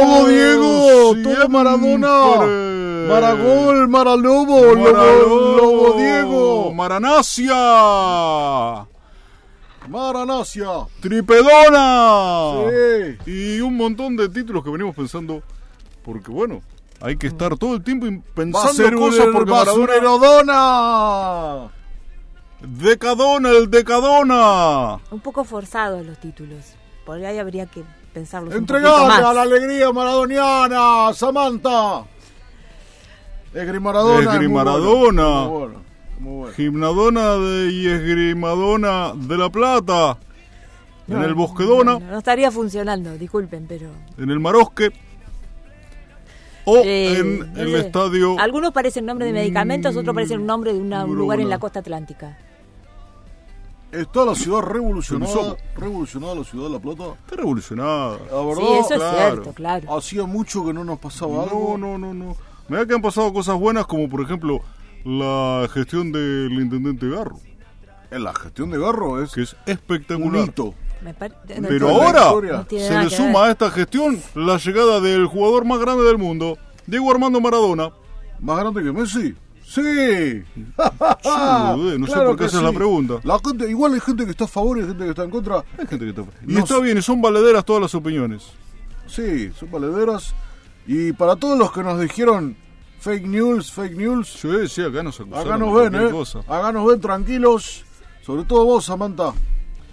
Todo Diego, todo Siempre. Maradona. Maragol, Maralobo, Lobo, Maralobo, Lobo Diego. Maranacia, Maranacia. Tripedona. Sí. Y un montón de títulos que venimos pensando, porque bueno, hay que estar todo el tiempo pensando cosas porque Maradona... Decadona, el Decadona. Un poco forzados los títulos. Por ahí habría que pensarlos un más. a la alegría maradoniana, Samantha. Egri Maradona. Egri es muy bueno, Muy bueno. Muy bueno. Gimnadona de y Esgrimadona de la Plata. en el Bosquedona. No, no estaría funcionando, disculpen, pero... en el Marosque o Eh, en el estadio Algunos parecen nombres de medicamentos, otros parecen un nombre de una- un lugar en la costa atlántica. Está la ciudad revolucionada. Revolucionada la ciudad de La Plata. está revolucionada. La verdad, Sí, eso es claro. cierto, claro. hacía mucho que no nos pasaba No, algo. no, no, no. Me da que han pasado cosas buenas como por ejemplo la gestión del intendente Garro, En la gestión de Garro es que es un espectacular. hito. Me pare- Pero ahora. No se le suma ver. a esta gestión la llegada del jugador más grande del mundo, Diego Armando Maradona. ¿Más grande que Messi? Sí. no sé por qué haces la pregunta. La gente, igual hay gente que está a favor y hay gente que está en contra. Hay gente que está... Y No está bien, y son valederas todas las opiniones. Sí, son valederas. Y para todos los que nos dijeron fake news, fake news, Sí, sí, acá nos acusaron acá nos ven, ¿eh? cosa. Acá nos ven tranquilos. Sobre todo vos, Samantha.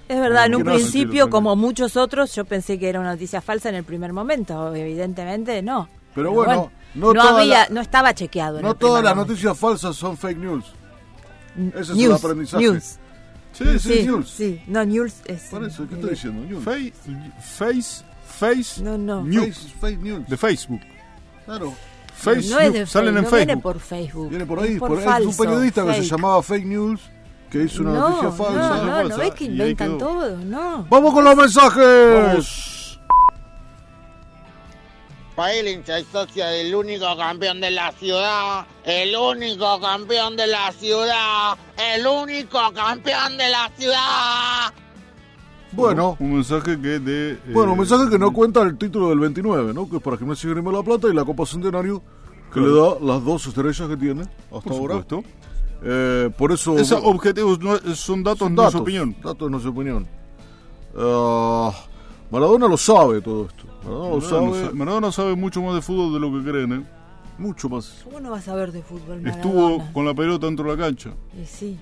Es verdad, en un principio, como muchos otros, yo pensé que era una noticia falsa en el primer momento. Evidentemente, no. Pero bueno, no no, había, la- no estaba chequeado. No todas las momento. noticias falsas son fake news. Ese es el News, aprendizaje. news. Sí, sí, Sí, news. sí. No, news es... Por eso, ¿qué estoy diciendo? News. Face, face, face, No, no. news. Face- fake news. de Facebook. Claro. Face no es de news, salen Facebook, en no Facebook. viene por Facebook. Viene por ahí. es por por ahí. falso, es un periodista que se fake. llamaba Fake News, que hizo una no, noticia falsa. No, no, no falsa, ves que inventan todo, no. Vamos con los mensajes. Vamos. Pailincha es socia del único campeón de la ciudad, el único campeón de la ciudad, el único campeón de la ciudad. Bueno, Un mensaje que de... eh, bueno, un mensaje que no cuenta el título del 29, ¿no? Que es para Gimnasia Grima la Plata y la Copa Centenario, que Claro. le da las dos estrellas que tiene hasta Por ahora. supuesto. Eh, por eso. Esos objetivos no- son datos, son no es datos, opinión. Datos no es opinión. Ah, Maradona lo sabe todo esto. Maradona lo Maradona sabe sabe, Maradona sabe mucho más de fútbol de lo que creen, ¿eh? mucho más. ¿Cómo no vas a ver de fútbol, Maradona? Estuvo con la pelota dentro de la cancha. Y sí.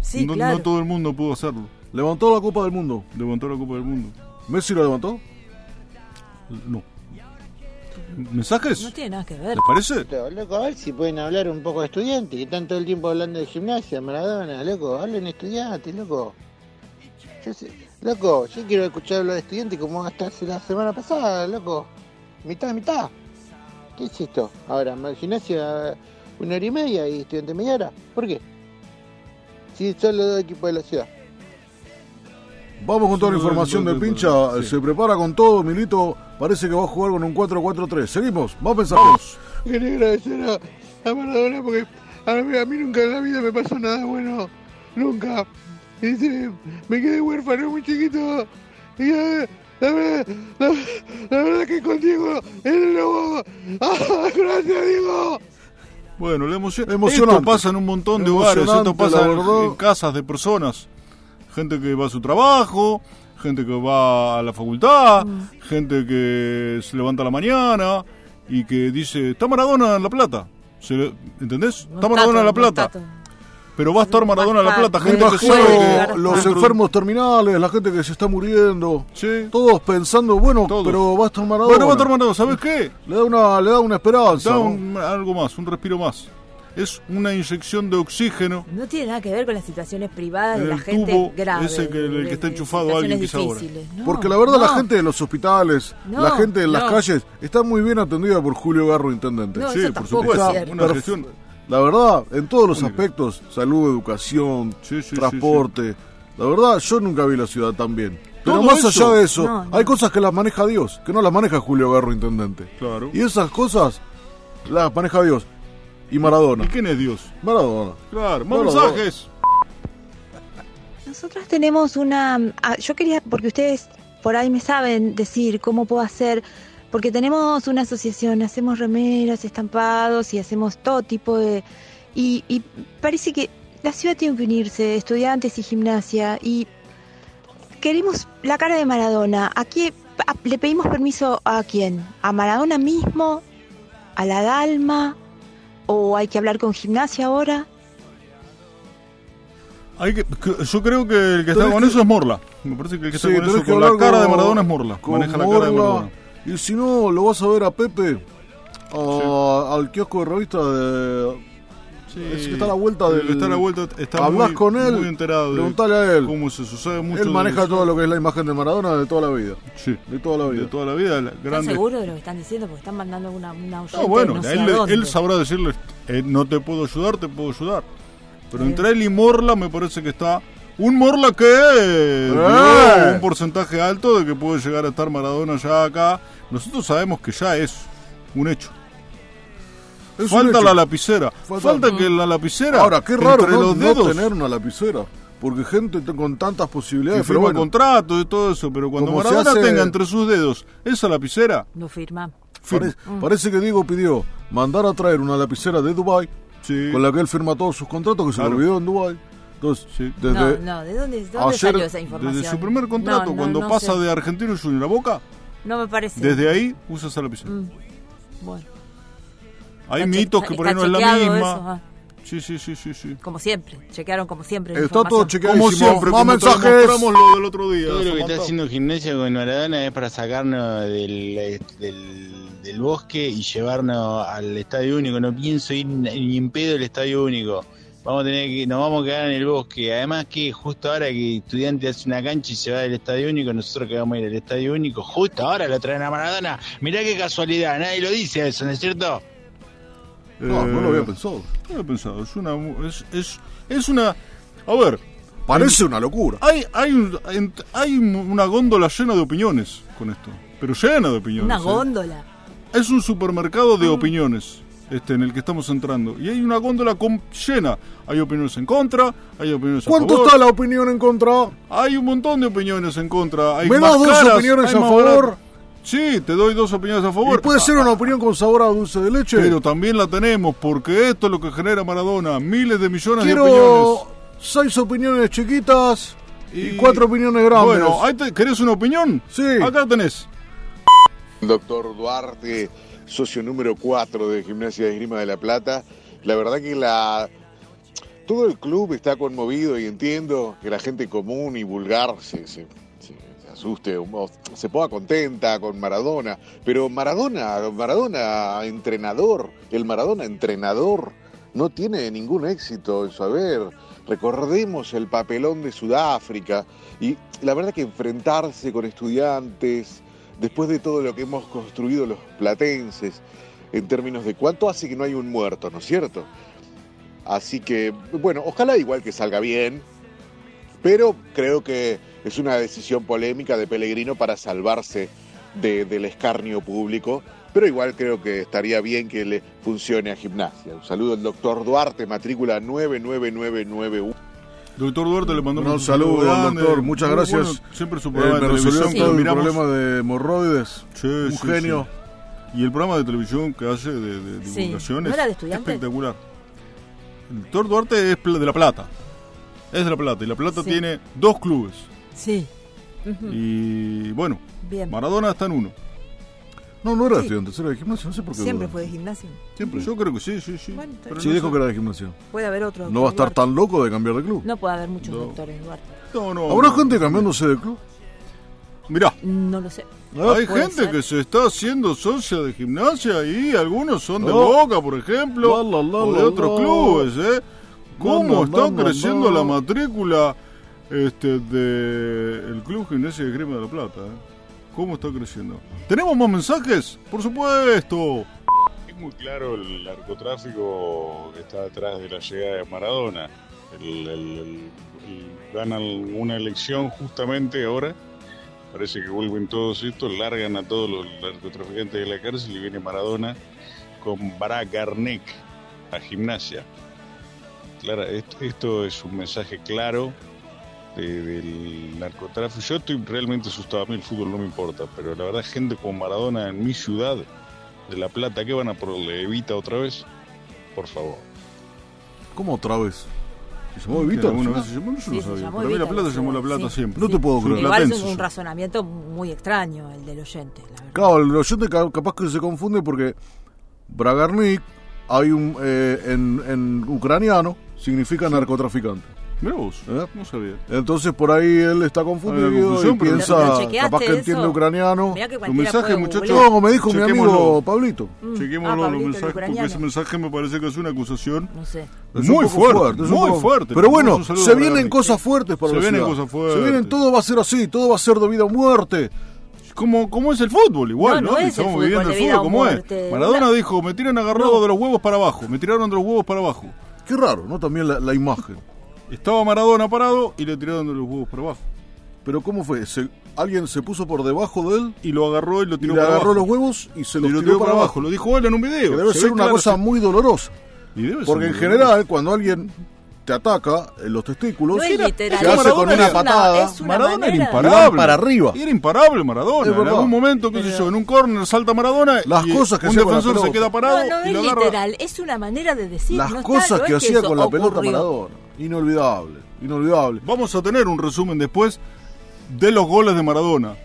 Sí, no, claro. no todo el mundo pudo hacerlo. Levantó la Copa del Mundo. Levantó la Copa del Mundo. ¿Messi la levantó? No. ¿Mensajes? No tiene nada que ver. ¿Les parece? Loco, a ver si pueden hablar un poco de estudiantes, que están todo el tiempo hablando de gimnasia, Maradona, loco, hablen estudiantes, loco. Yo sé, loco, yo quiero escuchar hablar de estudiantes como hasta hace la semana pasada, loco. Mitad, mitad. ¿Qué es esto? Ahora, gimnasia una hora y media y estudiante media hora. ¿Por qué? Si son los dos equipos de la ciudad. Vamos con toda la información del pincha. sí. Se prepara con todo. Milito parece que va a jugar con un 4-4-3. Seguimos. Más mensajes. Quería agradecer a, a Maradona porque a mí, a mí nunca en la vida me pasó nada bueno. Nunca. Y dice, me quedé huérfano muy chiquito. Y la, verdad, la, la verdad que con Diego era el lobo. ¡Ah, gracias, Diego! Bueno, la emoción. Emocionante. Esto pasa en un montón de hogares. Esto pasa en, casas de personas. Gente que va a su trabajo, gente que va a la facultad, Mm. gente que se levanta a la mañana y que dice, está Maradona en La Plata. Se le- ¿Entendés? Está Maradona en La Plata. Pero va a estar Maradona en La Plata. Gente que sabe que... los de- enfermos terminales, la gente que se está muriendo. Sí. Todos pensando, bueno, Todos. pero va a estar Maradona. Bueno, va a estar Maradona. ¿Sabes qué? Le da una, le da una esperanza. Da ¿no? un- algo más, un respiro más. es una inyección de oxígeno No tiene nada que ver con las situaciones privadas de la gente tubo grave. ese que- el de- que está de enchufado alguien quizá ahora. No, Porque la verdad la gente de los hospitales, No, la gente en las no. calles, está muy bien atendida por Julio Garro, intendente. No, Sí, eso por supuesto. Una gestión. La verdad, en todos los aspectos, salud, educación, Sí, sí, transporte, la verdad, yo nunca vi la ciudad tan bien. Pero más eso. allá de eso, No, no. hay cosas que las maneja Dios, que no las maneja Julio Garro, intendente. Claro. Y esas cosas las maneja Dios. Y Maradona. ¿Y quién es Dios? Maradona. Claro, más Bueno, mensajes. Nosotros tenemos una... ah, yo quería, porque ustedes por ahí me saben decir cómo puedo hacer, porque tenemos una asociación, hacemos remeras, estampados y hacemos todo tipo de... Y, y parece que la ciudad tiene que unirse, estudiantes y gimnasia, y queremos la cara de Maradona. ¿A qué, a- ¿Le pedimos permiso a quién? ¿A Maradona mismo? ¿A la Dalma? ¿O hay que hablar con gimnasia ahora? Hay que, que- yo creo que el que está con que- eso es Morla. Me parece que el que está Sí, con eso, que con la cara de Maradona es Morla. Maneja la cara de. Maradona. Y si no, lo vas a ver a Pepe, a- al kiosco de revista de... Sí. Es que está a la vuelta El del- Está a la vuelta, está Hablas muy, con él, muy enterado de preguntale a él. cómo se sucede mucho. Él maneja todo lo que es la imagen de Maradona de toda la vida. Sí, De toda la vida. de toda la vida. la ¿Están grande. seguros de lo que están diciendo? Porque están mandando una, una oyente No, bueno, no sé él, a dónde. él sabrá decirle, eh, no te puedo ayudar, te puedo ayudar. Pero entre él y Morla me parece que está un Morla que eh, dio un porcentaje alto de que puede llegar a estar Maradona ya acá. Nosotros sabemos que ya es un hecho. Es un Falta hecho. la lapicera. Falta- Falta, que la lapicera. Ahora, qué raro entre no, los no tener una lapicera. Porque gente con tantas que posibilidades. Pero firma bueno, contrato y todo eso. Pero cuando Maradona hace- tenga entre sus dedos esa lapicera, Lo firma. firma. pare- parece que Diego pidió mandar a traer una lapicera de Dubai Sí. con la que él firma todos sus contratos, que se lo olvidó en Dubai. Entonces, Sí. desde, No, no, ¿de dónde, de dónde ayer, salió esa información? Desde su primer contrato, No, no, cuando no pasa sé. de Argentino Junior a Boca, No me parece. desde ahí usa esa lapicera. Mm, Bueno. Hay Está mitos que por ahí no es la chequeado misma. eso, ah, Sí, sí, sí, sí, sí. como siempre. Chequearon como siempre. la está todo chequeadísimo. Como siempre, Más mensajes. lo del otro día. Todo lo que está haciendo gimnasia con Maradona es para sacarnos del, del, del bosque y llevarnos al Estadio Único. No pienso ir ni en pedo al Estadio Único. Vamos a tener que, nos vamos a quedar en el bosque. Además que justo ahora que estudiante hace una cancha y se va del Estadio Único, nosotros que vamos a ir al Estadio Único, justo ahora lo traen a Maradona. Mirá qué casualidad, nadie lo dice eso, ¿no es cierto? No, no lo había pensado. No lo había pensado. Es una. Es, es, es una. A ver, Parece una locura. hay, hay, hay una góndola llena de opiniones con esto. Pero llena de opiniones. Una ¿eh? góndola. Es un supermercado de opiniones este en el que estamos entrando. Y hay una góndola con, llena. Hay opiniones en contra, hay opiniones a ¿Cuánto favor. está la opinión en contra? Hay un montón de opiniones en contra. Hay ¿Me más das dos caras, opiniones a favor? Sí, te doy dos opiniones a favor. Y puede ser una opinión con sabor a dulce de leche. Pero también la tenemos porque esto es lo que genera Maradona. Miles de millones de opiniones. seis opiniones chiquitas y, Y- cuatro opiniones grandes. Bueno, ahí te- ¿querés una opinión? Sí. Acá tenés. Doctor Duarte, socio número 4 de Gimnasia de Esgrima de la Plata. La verdad que todo el club está conmovido y entiendo que la gente común y vulgar se, asuste, se ponga contenta con Maradona. Pero Maradona, Maradona entrenador, el Maradona entrenador no tiene ningún éxito en su haber. Recordemos el papelón de Sudáfrica y la verdad que enfrentarse con estudiantes, después de todo lo que hemos construido los platenses, en términos de cuánto hace que no hay un muerto, ¿no es cierto? Así que, bueno, ojalá igual que salga bien, pero creo que es una decisión polémica de Pellegrino para salvarse de- del escarnio público, pero igual creo que estaría bien que le funcione a gimnasia. Un saludo al doctor Duarte, matrícula 99991. Doctor Duarte le mandamos Un saludo al grande. doctor, muchas Muy gracias. bueno, siempre su Eh, programa me de resolvió televisión mi miramos. problema de hemorroides. Sí, un sí, genio. sí. Y el programa de televisión que hace de, de Sí. divulgaciones. ¿No era de estudiantes? Espectacular. El doctor Duarte es de La Plata. Es de La Plata. Y La Plata Sí. tiene dos clubes. Sí. Y bueno, Bien. Maradona está en uno. No, no era de Sí. estudiantes, era de gimnasia, no sé por qué. Siempre fue de gimnasio. Siempre. Yo creo que sí, sí, sí. Bueno, Pero Sí, no dijo sé. que era de gimnasia. Puede haber otro. No va a estar Duarte. tan loco de cambiar de club. No puede haber muchos No. doctores, Duarte. No, no. ¿Habrá no. gente cambiándose de club? Mirá, No lo sé. hay gente ser. que se está haciendo socia de gimnasia y algunos son de. Boca, por ejemplo, La, la, la, o de la, otros la. clubes, ¿eh? ¿Cómo está creciendo la. la matrícula este, del Club Gimnasia de Grima de la Plata? ¿eh? ¿Cómo está creciendo? ¿Tenemos más mensajes? Por supuesto. Es muy claro el narcotráfico que está detrás de la llegada de Maradona. El, ganan una elección justamente ahora. Parece que vuelven todos estos, largan a todos los narcotraficantes de la cárcel y viene Maradona con Barak Arnek a gimnasia. Esto, esto es un mensaje claro de- del narcotráfico. Yo estoy realmente asustado, a mí el fútbol no me importa, pero la verdad gente como Maradona en mi ciudad, de La Plata, ¿qué van a ponerle? ¿Evita otra vez? Por favor. ¿Cómo otra vez? ¿Se llamó Evita? alguna vez se llamó, yo Sí, no se sabía. Para mí la Plata la se llamó la Plata sí. siempre. No te puedo creer. Igual es un razonamiento muy extraño el del oyente, la verdad. Claro, el oyente ca- capaz que se confunde porque Bragarnik hay un eh, en, en ucraniano significa narcotraficante. Vos, ¿Eh? no sabía. Entonces por ahí él está confundido y piensa, ¿Lo chequeaste capaz que eso? entiende ucraniano. Tu mensaje, puede muchacho. googlear. No, me dijo mi amigo Chequémoslo. Pablito. Mm. Chequémoslo Ah, los mensajes, porque ese mensaje me parece que es una acusación No sé. Es muy un fuerte, es un muy poco- fuerte. Pero bueno, se vienen cosas fuertes para Se la vienen ciudad. cosas fuertes. Se vienen, todo va a ser así, todo va a ser de vida o muerte. Como, como es el fútbol, igual, No, ¿no? no es el Estamos fútbol viviendo el fútbol como es. Maradona dijo, me tiran agarrado No. de los huevos para abajo, me tiraron de los huevos para abajo. Qué raro, ¿no? También la, la imagen. Estaba Maradona parado y le tiraron de los huevos para abajo. Pero ¿cómo fue? ¿Se- ¿Alguien se puso por debajo de él Y lo agarró y lo y tiró le para agarró abajo. los huevos y se y los lo tiró para abajo? Lo dijo él en un video. Que debe Se ser una claro, cosa se- muy dolorosa. y debe ser Porque en general, cuando alguien te ataca en los testículos, No es se hace Maradona con era una patada. es una Maradona era imparable. Y para arriba. Era imparable Maradona. En algún momento, qué sé yo, en un córner salta Maradona Las y cosas que un defensor se queda parado No, no y es literal, es una manera de decir. Las no cosas que hacía con la pelota. Maradona. Inolvidable, inolvidable. Vamos a tener un resumen después de los goles de Maradona.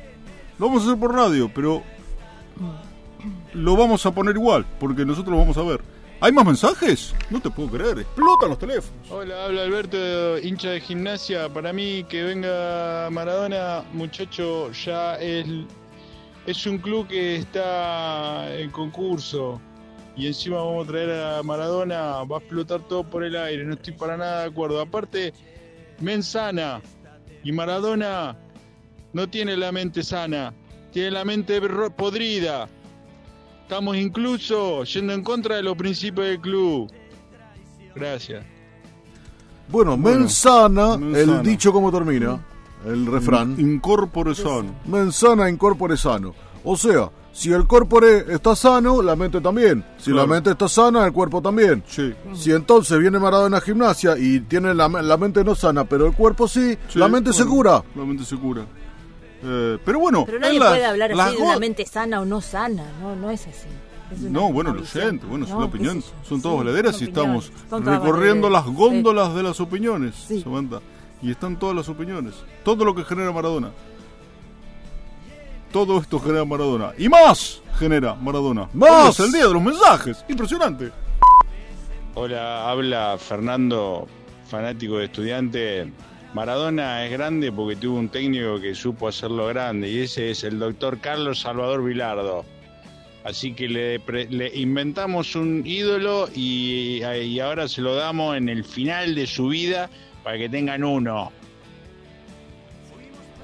Lo vamos a hacer por radio, pero lo vamos a poner igual, porque nosotros lo vamos a ver. ¿Hay más mensajes? No te puedo creer, explotan los teléfonos. Hola, habla Alberto, hincha de gimnasia. Para mí que venga Maradona, muchacho, ya es, es un club que está en concurso. Y encima vamos a traer a Maradona, va a explotar todo por el aire, no estoy para nada de acuerdo. Aparte, Mensana y Maradona no tiene la mente sana, tiene la mente podrida. Estamos incluso yendo en contra de los principios del club. Gracias. Bueno, Bueno, mensana, mensana. el dicho cómo termina, el refrán. Incorpore sano. Mensana incorpore sano. O sea, si el corpore está sano, la mente también. Si Claro. la mente está sana, el cuerpo también. Sí. Si entonces viene Maradona a gimnasia y tiene la, la mente no sana, pero el cuerpo sí, Sí, la mente se bueno, cura. La mente se cura. Eh, pero bueno, Pero nadie las- puede hablar así de una mente sana o no sana, no, no es así. Es No, bueno, lo siento, bueno, es No, una qué opinión. Son Sí, todas valederas y estamos recorriendo las góndolas de las opiniones, Sí. Samantha. Y están todas las opiniones. Todo lo que genera Maradona. Todo esto genera Maradona. Y más genera Maradona. ¡Más! El día de los mensajes. Impresionante. Hola, habla Fernando, fanático de estudiante. Maradona es grande porque tuvo un técnico que supo hacerlo grande y ese es el doctor Carlos Salvador Vilardo. Así que le, pre- le inventamos un ídolo y, y ahora se lo damos en el final de su vida para que tengan uno.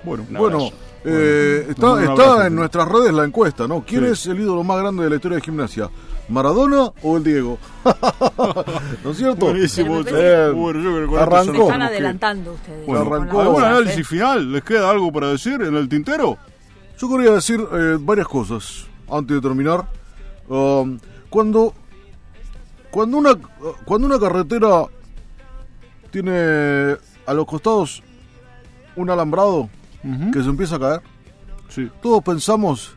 Bueno, Un Bueno, eh, está, está en nuestras redes la encuesta, ¿no? ¿Quién Sí. es el ídolo más grande de la historia de gimnasia? ¿Maradona o el Diego? ¿No es cierto? Buenísimo. Eh, Bueno, yo creo que arrancó. Se nos están que adelantando ustedes. Bueno, arrancó. ¿Algún análisis ¿eh? final? ¿Les queda algo para decir en el tintero? Yo quería decir eh, varias cosas antes de terminar. Um, cuando, cuando, una, cuando una carretera tiene a los costados un alambrado Que se empieza a caer, Sí. todos pensamos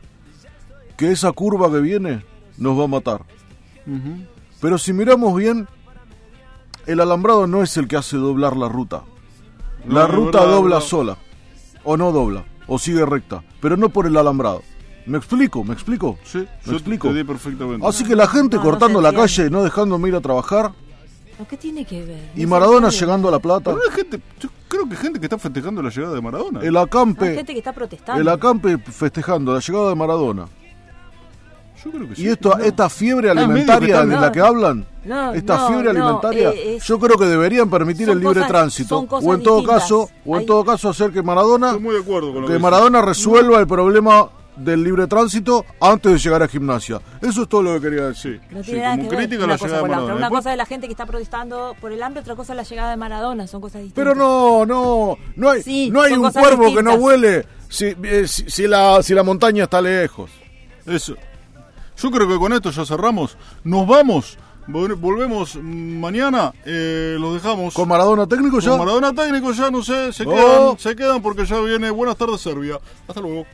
que esa curva que viene nos va a matar. Pero si miramos bien, el alambrado no es el que hace doblar la ruta. La No, ruta verdad, dobla sola. O no dobla. O sigue recta. Pero no por el alambrado. ¿Me explico? ¿Me explico? Sí, ¿Me yo explico? te di perfectamente. Así que la gente cortando la calle, no dejándome ir a trabajar. ¿Qué tiene que ver? Y Maradona llegando a La Plata. Pero hay gente, yo- creo que gente que está festejando la llegada de Maradona. El Hay acampe, gente que está protestando. el acampe festejando la llegada de Maradona. Yo creo que sí. Y esto, No. esta fiebre Ah, alimentaria de la que hablan, No, esta no, fiebre alimentaria, eh, es- yo creo que deberían permitir el libre cosas- tránsito son cosas o en todo distintas. caso, o en Hay- todo caso hacer que Maradona Estoy muy de acuerdo con lo que que. Maradona resuelva el problema del libre tránsito antes de llegar a gimnasia. Eso es todo lo que quería decir. No Sí, tiene nada como que ver crítica a una la cosa llegada de con la otra. Maradona. Una Después- cosa es la gente que está protestando por el hambre, otra cosa es la llegada de Maradona. Son cosas distintas. Pero no, no, no hay, Sí, no hay un cuervo que no huele si, eh, si, si la, si la montaña está lejos. Eso. Yo creo que con esto ya cerramos. Nos vamos. Vol- Volvemos mañana. Eh, los dejamos. ¿Con Maradona técnico ya? Con Maradona técnico ya, no sé. Se, Oh. quedan, se quedan porque ya viene Buenas tardes Serbia. Hasta luego.